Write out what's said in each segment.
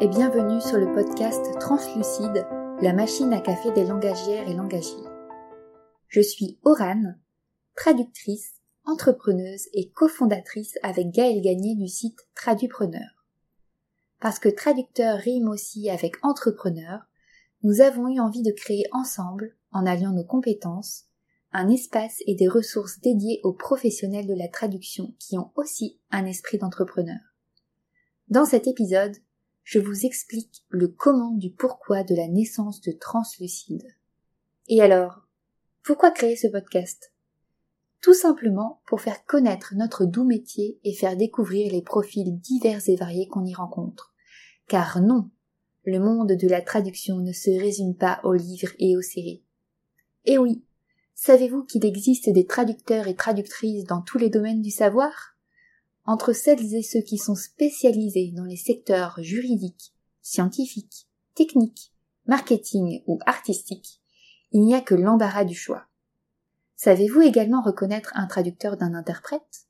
et bienvenue sur le podcast Translucide, la machine à café des langagières et langagiers. Je suis Orane, traductrice, entrepreneuse et cofondatrice avec Gaël Gagné du site Tradupreneur. Parce que traducteur rime aussi avec entrepreneur, nous avons eu envie de créer ensemble, en alliant nos compétences, un espace et des ressources dédiées aux professionnels de la traduction qui ont aussi un esprit d'entrepreneur. Dans cet épisode, je vous explique le comment du pourquoi de la naissance de Translucide. Et alors, pourquoi créer ce podcast? Tout simplement pour faire connaître notre doux métier et faire découvrir les profils divers et variés qu'on y rencontre. Car non, le monde de la traduction ne se résume pas aux livres et aux séries. Et oui, savez-vous qu'il existe des traducteurs et traductrices dans tous les domaines du savoir? Entre celles et ceux qui sont spécialisés dans les secteurs juridiques, scientifiques, techniques, marketing ou artistiques, il n'y a que l'embarras du choix. Savez-vous également reconnaître un traducteur d'un interprète?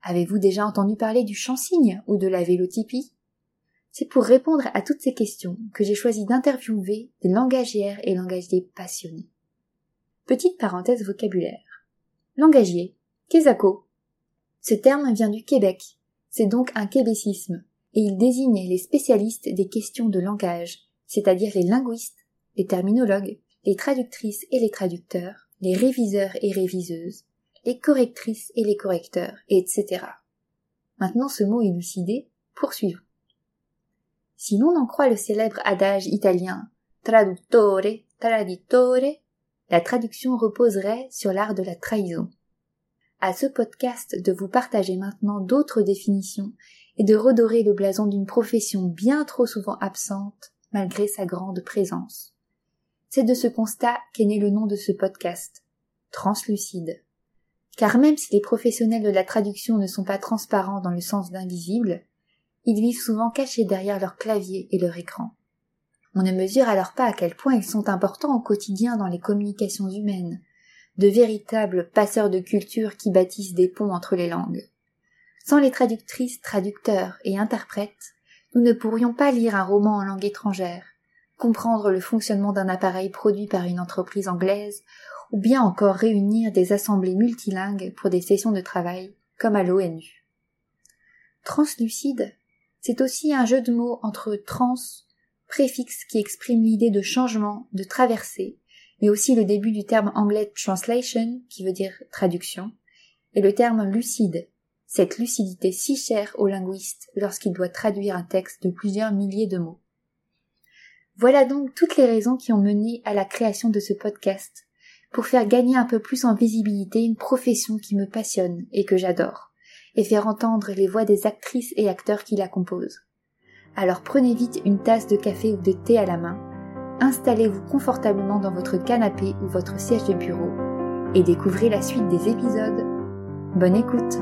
Avez-vous déjà entendu parler du chant-signe ou de la vélotypie? C'est pour répondre à toutes ces questions que j'ai choisi d'interviewer des langagières et langagiers passionnés. Petite parenthèse vocabulaire. Langagier, Kezako, ce terme vient du Québec. C'est donc un québécisme, et il désigne les spécialistes des questions de langage, c'est-à-dire les linguistes, les terminologues, les traductrices et les traducteurs, les réviseurs et réviseuses, les correctrices et les correcteurs, etc. Maintenant ce mot élucidé, poursuivons. Si l'on en croit le célèbre adage italien traduttore, traditore, la traduction reposerait sur l'art de la trahison à ce podcast de vous partager maintenant d'autres définitions et de redorer le blason d'une profession bien trop souvent absente malgré sa grande présence. C'est de ce constat qu'est né le nom de ce podcast, Translucide. Car même si les professionnels de la traduction ne sont pas transparents dans le sens d'invisible, ils vivent souvent cachés derrière leur clavier et leur écran. On ne mesure alors pas à quel point ils sont importants au quotidien dans les communications humaines, de véritables passeurs de culture qui bâtissent des ponts entre les langues. Sans les traductrices, traducteurs et interprètes, nous ne pourrions pas lire un roman en langue étrangère, comprendre le fonctionnement d'un appareil produit par une entreprise anglaise, ou bien encore réunir des assemblées multilingues pour des sessions de travail, comme à l'ONU. Translucide, c'est aussi un jeu de mots entre trans, préfixe qui exprime l'idée de changement, de traversée, mais aussi le début du terme anglais translation, qui veut dire traduction, et le terme lucide, cette lucidité si chère au linguiste lorsqu'il doit traduire un texte de plusieurs milliers de mots. Voilà donc toutes les raisons qui ont mené à la création de ce podcast, pour faire gagner un peu plus en visibilité une profession qui me passionne et que j'adore, et faire entendre les voix des actrices et acteurs qui la composent. Alors prenez vite une tasse de café ou de thé à la main, installez-vous confortablement dans votre canapé ou votre siège de bureau et découvrez la suite des épisodes. Bonne écoute